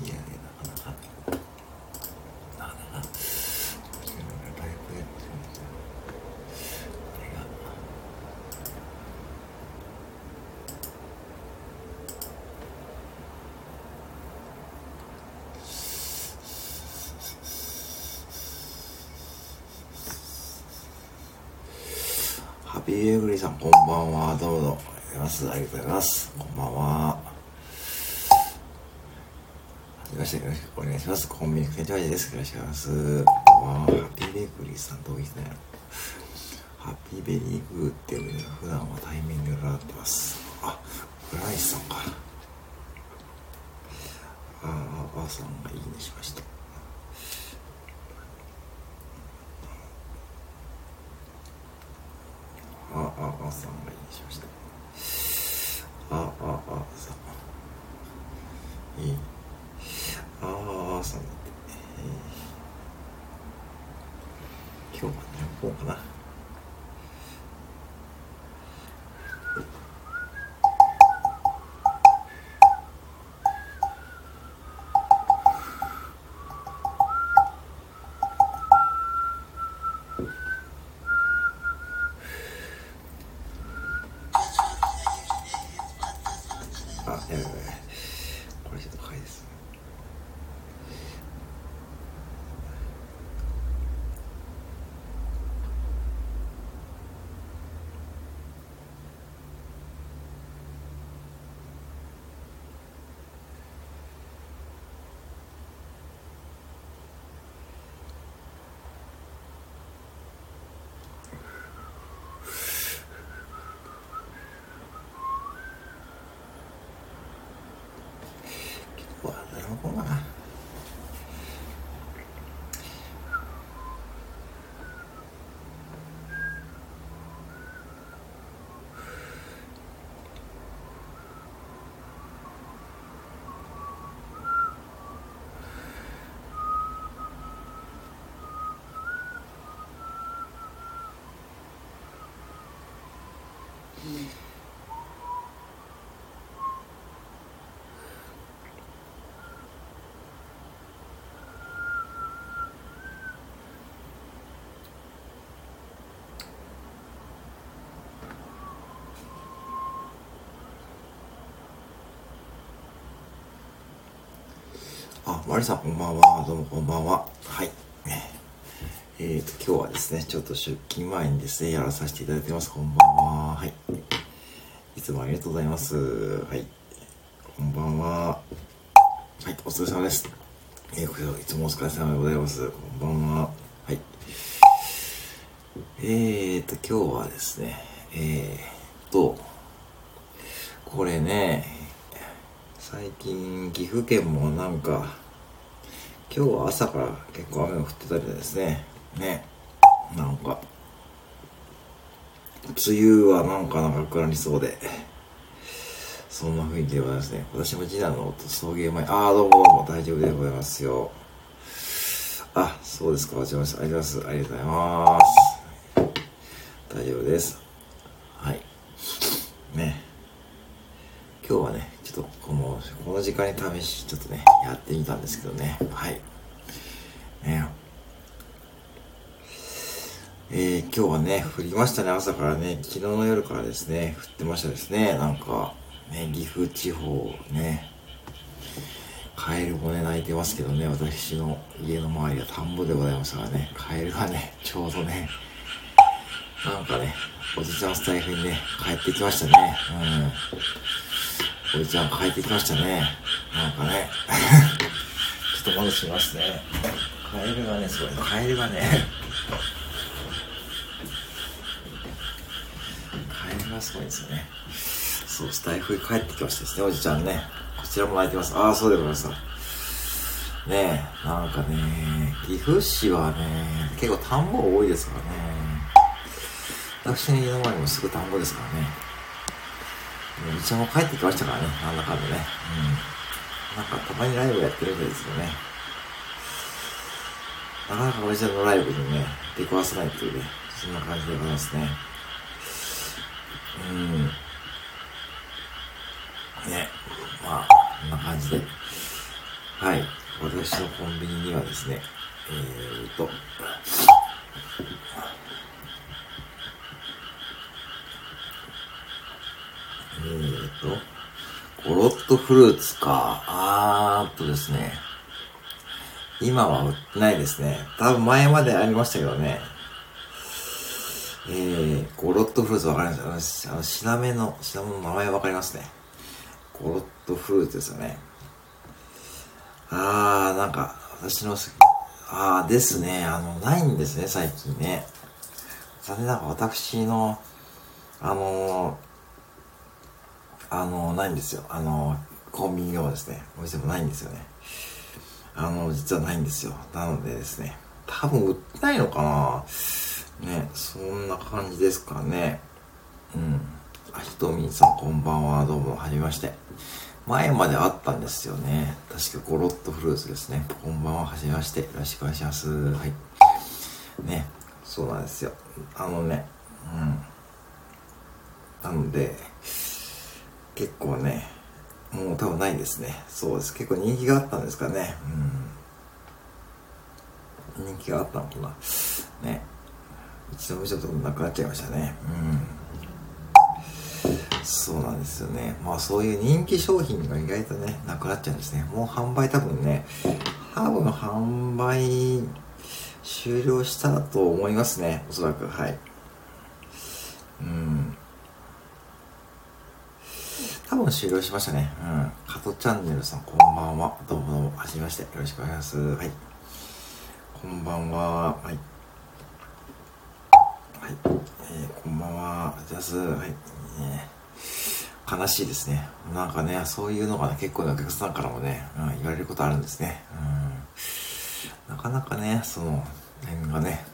ね、なかなか。なかなか。ライブやってみたいな。あれが。ハッピーエグリさん、こんばんは。どうも。ありがとうございます。こんばんは。よろしくお願いします。コンビニ店長です。よろしくお願いします。ハッピーベーグリーさん、どういったんやろ。ハッピーベリーグーっていう、普段はタイミングで習ってます。あ、浦西さんか。ああ、あさんがいいねしました。あ、あ、あさんがいいにしました。あ、あ、あさん。いい。あ、あさんだって。えー、今日は何本かな。あ、マリさんこんばんは。どうもこんばんは。はい。えっ、ー、と、今日はですね、ちょっと出勤前にですね、やらさせていただいてます。こんばんは。はい。いつもありがとうございます。はい。こんばんは。はい、お疲れ様です。えー、こちらいつもお疲れ様でございます。こんばんは。はい。えーと、今日はですね、えーと、これね、最近岐阜県もなんか今日は朝から結構雨が降ってたりですねね。なんか。梅雨はなんか長くなりそうで。そんな雰囲気でございますね。私も次男の送迎前。ああどうもどうも。大丈夫でございますよ。あそうですか。お邪魔しありがとうございます。ありがとうございます。大丈夫です。はい。ね。今日はねちょっとこのこの時間に試しちょっとねやってみたんですけどね。はい。ね。えー、今日はね降りましたね朝からね昨日の夜からですね降ってましたですねなんかね岐阜地方ねカエルもね鳴いてますけどね私の家の周りは田んぼでございますからねカエルがねちょうどねなんかねおじちゃんスタイフにね帰ってきましたねうんおじちゃん帰ってきましたね。なんかね。ちょっと戻しますね。カエルがね、すごい。カエルがね。カエルがすごいですよね。そう、スタイフに帰ってきましたですね、おじちゃんね。こちらも泣いてます。ああ、そうでございます。ねえ、なんかね、岐阜市はね、結構田んぼ多いですからね。私の家の前にもすぐ田んぼですからね。うちゃんも帰ってきましたからね、なんだかんだね。うん。なんかたまにライブやってるんですよね。なかなかおじちゃんのライブにね、出くわせないっていうね、そんな感じでございますね。うん。ね、まあ、こんな感じで。はい。私のコンビニにはですね、えーと、えーと、ゴロットフルーツか。あーっとですね。今は売ってないですね。多分前までありましたけどね。えー、ゴロットフルーツわかります？あの、シナメの、シナメの名前わかりますね。ゴロットフルーツですよね。あー、なんか、私の好き、あーですね、あの、ないんですね、最近ね。残念ながら私の、あのー、あのー、ないんですよ。あのー、コンビニでもですね、お店もないんですよね。あの、実はないんですよ。なのでですね、多分売ってないのかなね、そんな感じですかね。うん。あ、ひとみんさんこんばんは。どうも、はじめまして。前まであったんですよね。確かゴロッとフルーツですね。こんばんは、はじめまして。よろしくお願いします。はい。ね、そうなんですよ。あのね、うん。なので、結構ね、もう多分ないですね。そうです。結構人気があったんですかね。うん。人気があったのかな。ね。一度見ちゃったことなくなっちゃいましたね。うん。そうなんですよね。まあそういう人気商品が意外とね、なくなっちゃうんですね。もう販売多分ね、ハーブの販売終了したと思いますね。おそらく。はい。うん。多分終了しましたね。うん。加トチャンネルさん、こんばんは。どうもどうも、はじめまして。よろしくお願いします。はい。こんばんは。はい。はい。えー、こんばんは。はい。ね、悲しいですね。なんかね、そういうのがね、結構なお客さんからもね、うん、言われることあるんですね。うん。なかなかね、その、辺がね、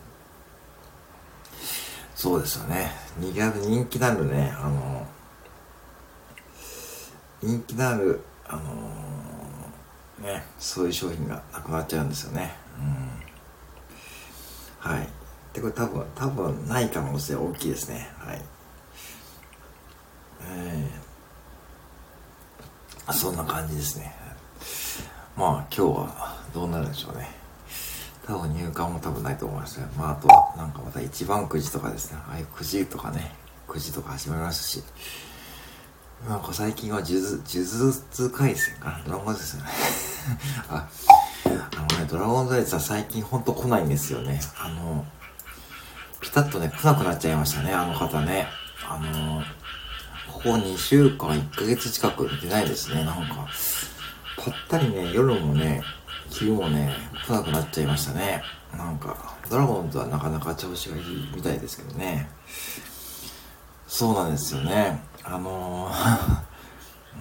そうですよね。人気なるね、あの、人気のある、あのー、ね、そういう商品がなくなっちゃうんですよね。うん。はい。で、これ多分、多分ない可能性大きいですね。はい。えー、そんな感じですね。まあ、今日はどうなるんでしょうね。多分入荷も多分ないと思いますまあ、あとは、なんかまた一番くじとかですね。ああいうくじとかね、くじとか始まりましたし、なんか最近は呪術、呪術回戦かなドラゴンですよね あ、あのね、ドラゴンズレースは最近ほんと来ないんですよね。あの、ピタッとね、来なくなっちゃいましたね、あの方ね。あの、ここ2週間、1ヶ月近く見てないですね、なんか。ぱったりね、夜もね、昼もね、来なくなっちゃいましたね。なんか、ドラゴンズはなかなか調子がいいみたいですけどね。そうなんですよね。あのー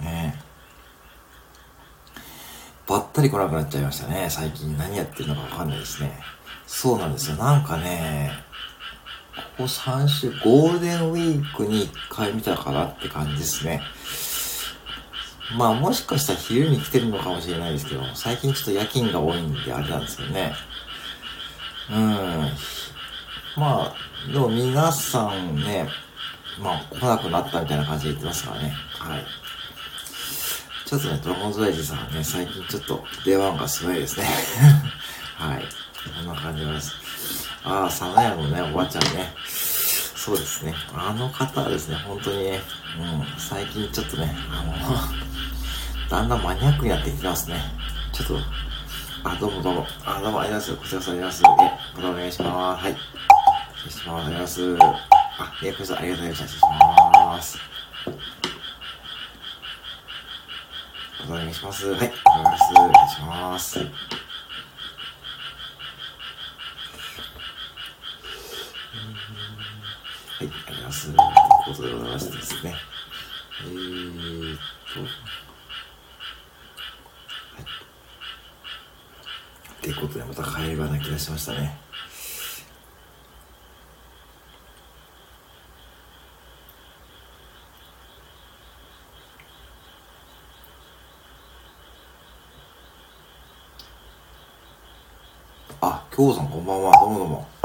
ねばったり来なくなっちゃいましたね。最近何やってるのかわかんないですね。そうなんですよ。なんかね、ここ3週、ゴールデンウィークに1回見たかなって感じですね。まあもしかしたら昼に来てるのかもしれないですけど、最近ちょっと夜勤が多いんであれなんですけどね。うん。まあ、でも皆さんね、まあ、来なくなったみたいな感じで言ってますからね。はい。ちょっとね、ドラゴンズライジさんはね、最近ちょっと出番がすごいですね。はい。こんな感じです。ああ、サナヤのね、おばちゃんね。そうですね。あの方はですね、本当にね、うん、最近ちょっとね、あの、だんだんマニアックになってきますね。ちょっと、あ、どうもどうも。あ、どうもありがとうございます。こちらこそありがとうございます。え、お願いします。はい。お願いします。ありがとうございます。あ、え、こちらありがとうございました。失礼します。お願いします。はい、お願いします。お願いします。はい、ありがとうございます。ということでございましてですね。えーっと、はい。ということで、またカエルが鳴き出しましたね。きょうさんこんばんは。どうもどうも。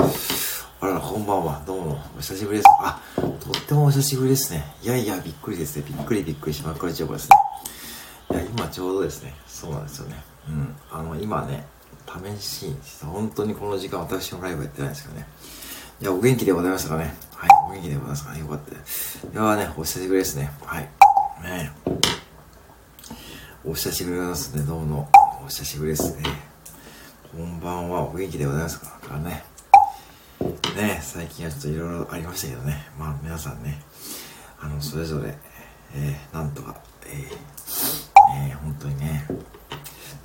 あら、こんばんは。どうも。お久しぶりです。あ、とってもお久しぶりですね。いやいや、びっくりですね。びっくりびっくりしまくり情報ですね。いや、今ちょうどですね。そうなんですよね。うん。あの、今ね、試しに、本当にこの時間私のライブやってないんですけどね。いや、お元気でございましたかね。はい、お元気でございますかね。よかった。いやね、お久しぶりですね。はい。ねお久しぶりですね。どうも。お久しぶりですね。こんばんは。お元気でございますからね。ね、最近はちょっといろいろありましたけどね、まあ皆さんね、あの、それぞれ、えー、なんとか、えー、えー、本当にね、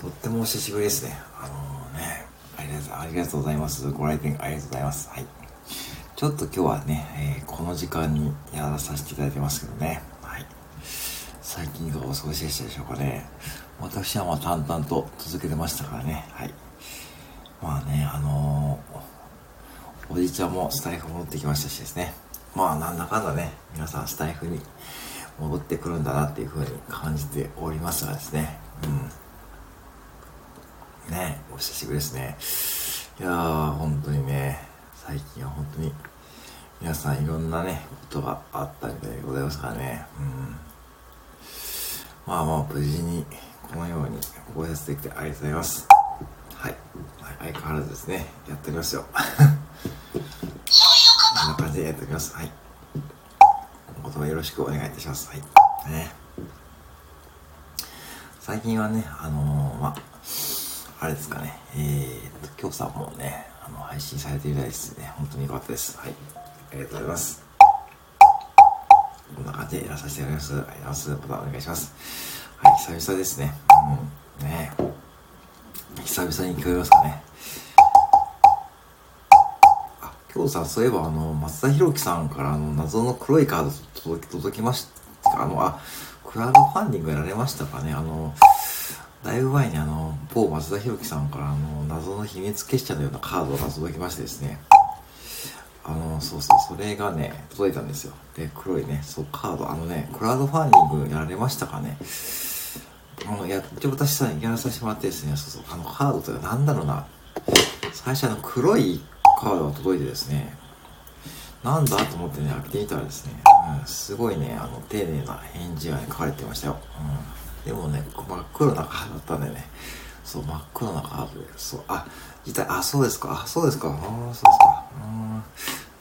とってもお久しぶりですね。あのね、ありがとうありがとうございます。ご来店ありがとうございます。はい。ちょっと今日はね、えー、この時間にやらさせていただいてますけどね、はい。最近がお過ごしでしたでしょうかね。私はまあ淡々と続けてましたからね、はい。まあね、あのー、おじいちゃんもスタイフ戻ってきましたしですね。まあなんだかんだね、皆さんスタイフに戻ってくるんだなっていう風に感じておりますがですね。うん。ねお久しぶりですね。いやー、本当にね、最近は本当に皆さんいろんなね、ことがあったみたいでございますからね。うん。まあまあ、無事にこのようにご挨拶できてありがとうございます。はい。相変わらずですね、やっておりますよ。こんな感じでやっております。はい。お言葉よろしくお願いいたします。はい。ね。最近はね、あのー、まあ、あれですかね、えー、っと、今日さんもね、あの、配信されているみたいですね。本当に良かったです。はい。ありがとうございます。こんな感じでやらさせていただきます。ありがとうございます。またお願いします。はい、久々ですね。うん。ね久々に聞こえますかね。今日さ、そういえばあの、松田博樹さんからあの、謎の黒いカード届き、届きましたあの、あ、クラウドファンディングやられましたかねあの、だいぶ前にあの、某松田博樹さんからあの、謎の秘密結社のようなカードが届きましてですね。あの、そうそう、それがね、届いたんですよ。で、黒いね、そう、カード、あのね、クラウドファンディングやられましたかねあの、や、一応私さ、やらさせてもらってですね、そうそう、あの、カードというか、なんだろうな。最初あの、黒いカードが届いてですね、なんだと思ってね、開けてみたらですね、うん、すごいね、あの、丁寧な返事がね、書かれてましたよ。うん。でもね、真っ黒なカードだったんでね、そう、真っ黒なカードで、そう、あ、実際、あ、そうですか、あ、そうですか、あ、そうですか、うん。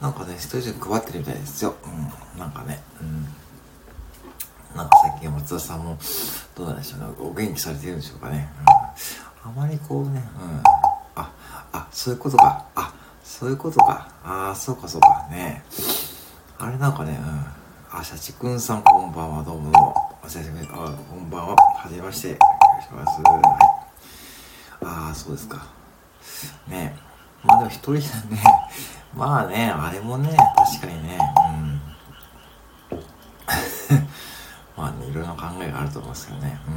なんかね、一人ずつ配ってるみたいですよ。うん、なんかね、うん。なんか最近松田さんも、どうなんでしょうね、お元気されてるんでしょうかね。うん、あまりこうね、うん。あ、あ、そういうことか。あ、そういうことか。ああ、そうかそうか。ねあれなんかね、うん。あ、シャチくんさんこんばんは、どうもどうも。お久しぶり。あ、こんばんは。はじめまして。お願いします。はい。ああ、そうですか。ねまあでも一人でね、まあね、あれもね、確かにね、うん。まあね、いろいろな考えがあると思うんですけどね。うん。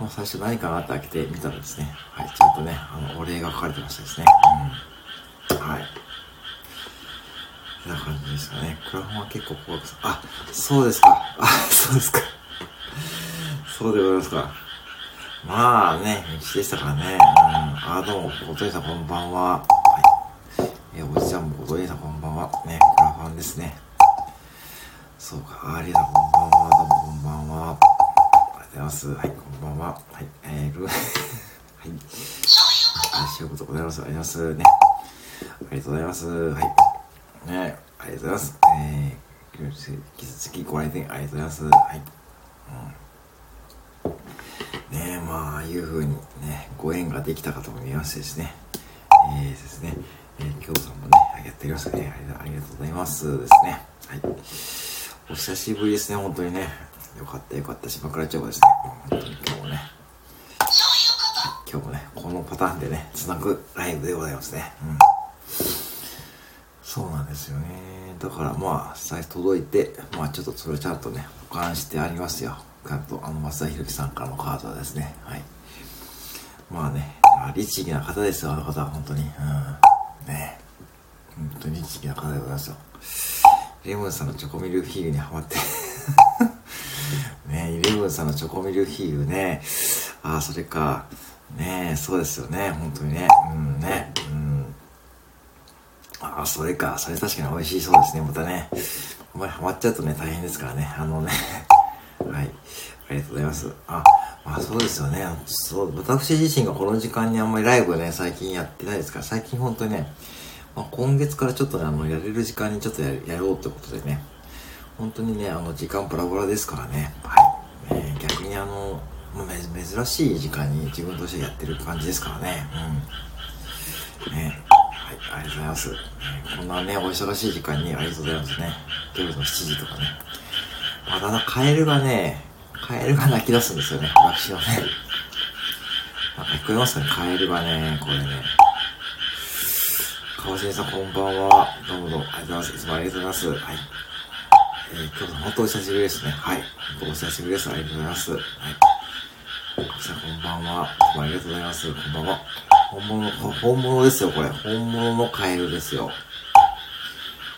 もう最初何かなって開けてみたらですね、はい、ちゃんとね、あの、お礼が書かれてましたですね。うん。はい。な感じですかね。クラファンは結構怖くあ、そうですか。あ、そうですか。そうでございますか。まあね、道でしたからね。うん。あ、どうも、お父さんこんばんは。はい。え、おじちゃんもお父さんこんばんは。ね、クラファンですね。そうか、ありがとう、こんばんは、どうもこんばんは。ありがとうございます。はい、こんばんは。はい、えー、ル、はい。あ、しようございます。ありがとうございます。ね。ありがとうございます。はい。ね、ありがとうございます。えー、引き続きご来店ありがとうございます。はい。うん。ねまあ、ああいう風にね、ご縁ができたかと思いましてですね。えー、ですね。えー、今日さんもね、やっておりますね。ありがとうございますですね。はい。お久しぶりですね、本当にね。よかったよかったし、枕町ですね。本当に今日もね。今日もね、このパターンでね、つなぐライブでございますね。うん。そうなんですよね。だからまあ、財布届いて、まあちょっとそれちゃんとね、保管してありますよ。ちゃんと、あの、松田博樹さんからのカードはですね。はい。まあね、律儀な方ですよ、あの方は本当に。うん。ね本当に律儀な方でございますよ。レモンさんのチョコミルフィーユにハマって ねレモンさんのチョコミルフィーユね。ああ、それか。ねそうですよね。本当にね。うんね。あ、それか。それ確かに美味しいそうですね。またね。お前ハマっちゃうとね、大変ですからね。あのね。はい。ありがとうございます。あ、まあそうですよね。そう、私自身がこの時間にあんまりライブね、最近やってないですから、最近本当にね、まあ、今月からちょっとね、あの、やれる時間にちょっとややろうってことでね、本当にね、あの、時間バラバラですからね、はい。えー、逆にあの、まあ、珍しい時間に自分としてやってる感じですからね、うん。ね、ありがとうございます。こんなね、お忙しい時間にありがとうございますね。夜の7時とかね。まだな、カエルがね、カエルが泣き出すんですよね、私のね。なんか聞こえますかね、カエルがね、これね。川瀬さん、こんばんは。どうもどうも、ありがとうございます。いつもありがとうございます。はい。えー、今日本当お久しぶりですね。はい。本当お久しぶりです。ありがとうございます。はい。川瀬さん、こんばんは。いつもありがとうございます。こんばんは。本物、本物ですよ、これ。本物のカエルですよ。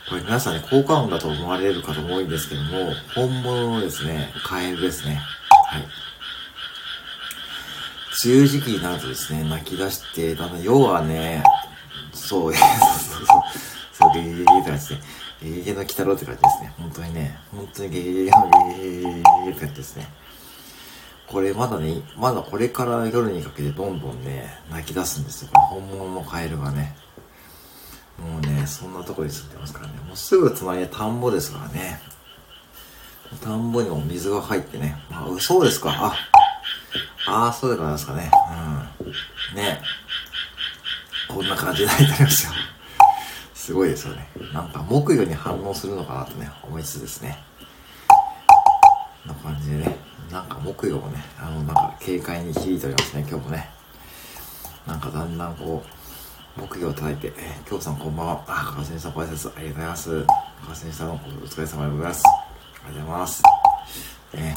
これ皆さんね、効果音だと思われる方も多いんですけども、本物のですね、カエルですね。はい。梅雨時期になるとですね、泣き出して、だんだん要はね、そう、そうそうそう、そう、ゲゲゲゲって感じで、ゲゲゲの鬼太郎って感じですね。本当にね、本当にゲゲゲのゲゲゲゲゲって感じですね。これまだね、まだこれから夜にかけてどんどんね、泣き出すんですよ。本物のカエルがね。もうね、そんなとこに住んでますからね。もうすぐ隣で田んぼですからね。田んぼにも水が入ってね。まあ、そうですか。あ、ああ、そうでございますかね。うん。ね。こんな感じになりますよ。すごいですよね。なんか木魚に反応するのかなとね、思いつつですね。こんな感じでね。なんか木魚もね、あの、なんか軽快に響いておりますね、今日もね。なんかだんだんこう、木魚を叩いて、えー、京さんこんばんは。あ、川瀬さんご挨拶ありがとうございます。川瀬さんお疲れ様でございます。ありがとうございます。ね。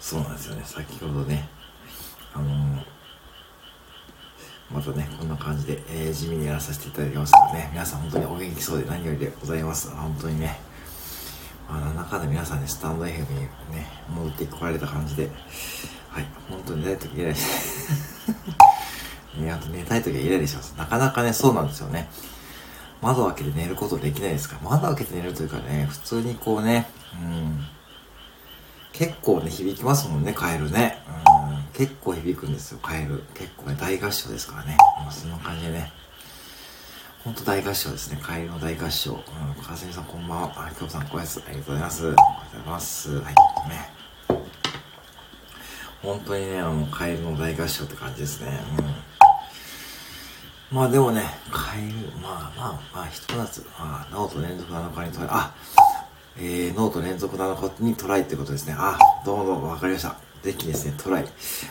そうなんですよね。先ほどね、あのー、またね、こんな感じで、えー、地味にやらさせていただきましたね。皆さん本当にお元気そうで何よりでございます。本当にね。まあ、中で皆さんね、スタンド FM にね、戻ってこられた感じで、はい、本当に寝たい時偉いです。ね、あと寝たい時はイライラします。なかなかね、そうなんですよね。窓開けて寝ることできないですから、窓開けて寝るというかね、普通にこうね、うん、結構ね、響きますもんね、カエルね。うん、結構響くんですよ、カエル。結構ね、大合唱ですからね。もうそんな感じでね。ほんと大合唱ですね。カエルの大合唱。うん、川澄さんこんばんは。あ、京さんご挨拶ありがとうございます。ありがとうございます。はい、ね。本当にね、あの、カエルの大合唱って感じですね。うん。まあでもね、カエル、まあまあまあ、ひと夏、まあ、ノート連続7日にトライ、あ、えー、ノート連続7日にトライってことですね。あ、どうもどうもわかりました。ぜひですね、トライ。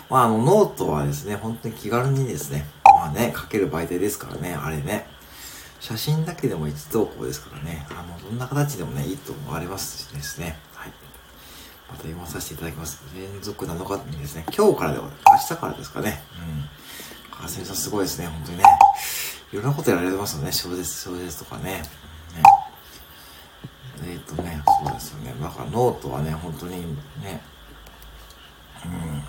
まああの、ノートはですね、本当に気軽にですね、まあね、書ける媒体ですからね、あれね。写真だけでも一投稿ですからね、あの、どんな形でもね、いいと思われますしですね。はい。また読まさせていただきます。連続7日にですね、今日からでは、明日からですかね。うん。川澄さんすごいですね、本当にね。いろんなことやられてますよね、小説、小説とかね。ねえっ、ー、とね、そうですよね。だからノートはね、本当にね、うん。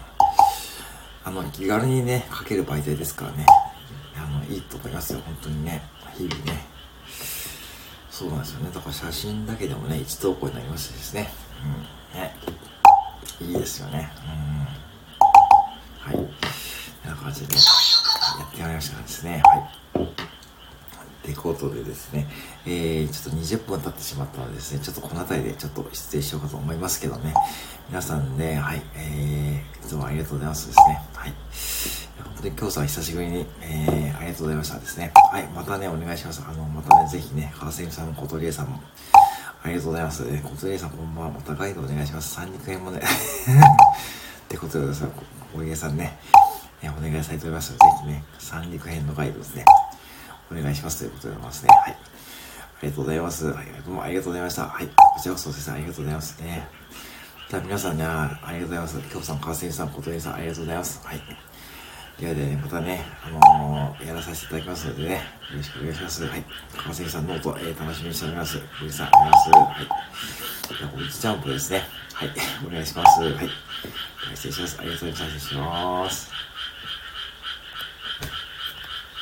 あの、気軽にね、書ける媒体ですからね。いいと思いますよ、本当にね。日々ね。そうなんですよね。だから写真だけでもね、一投稿になりますしね。うん。ね。いいですよね。うん。はい。こんな感じで、ね。やってまいりましたですね。はい。ってことでですね、えー、ちょっと20分経ってしまったのでですね、ちょっとこの辺りでちょっと失礼しようかと思いますけどね、皆さんね、はい、えー、いつもありがとうございますですね。はい。本当に今日さん久しぶりに、えー、ありがとうございましたですね。はい、またね、お願いします。あの、またね、ぜひね、川瀬さん、小鳥江さんも、ありがとうございます。えー、小鳥江さん、こんばんは。またガイドお願いします。三肉円もね。ってことでございます。小鳥江さんね、えお願いしたいと思います、ぜひね、三陸編のガイドですね、お願いしますということでございますね。はい。ありがとうございます。はい、どうもありがとうございました。はい。こちらこそ、先生ありがとうございますね。じゃあ皆さんね、ありがとうございます。京さん、川瀬さん、琴音さん、ありがとうございます。はい。いやでね、またね、あのー、やらさせていただきますのでね、よろしくお願いします。はい。川崎さん、ノート、えー、楽しみにしております。藤さん、お願いします。はい。じゃあ、こいつジャンプですね。はい。お願いします。はい。失礼します。ありがとうございます。失礼します。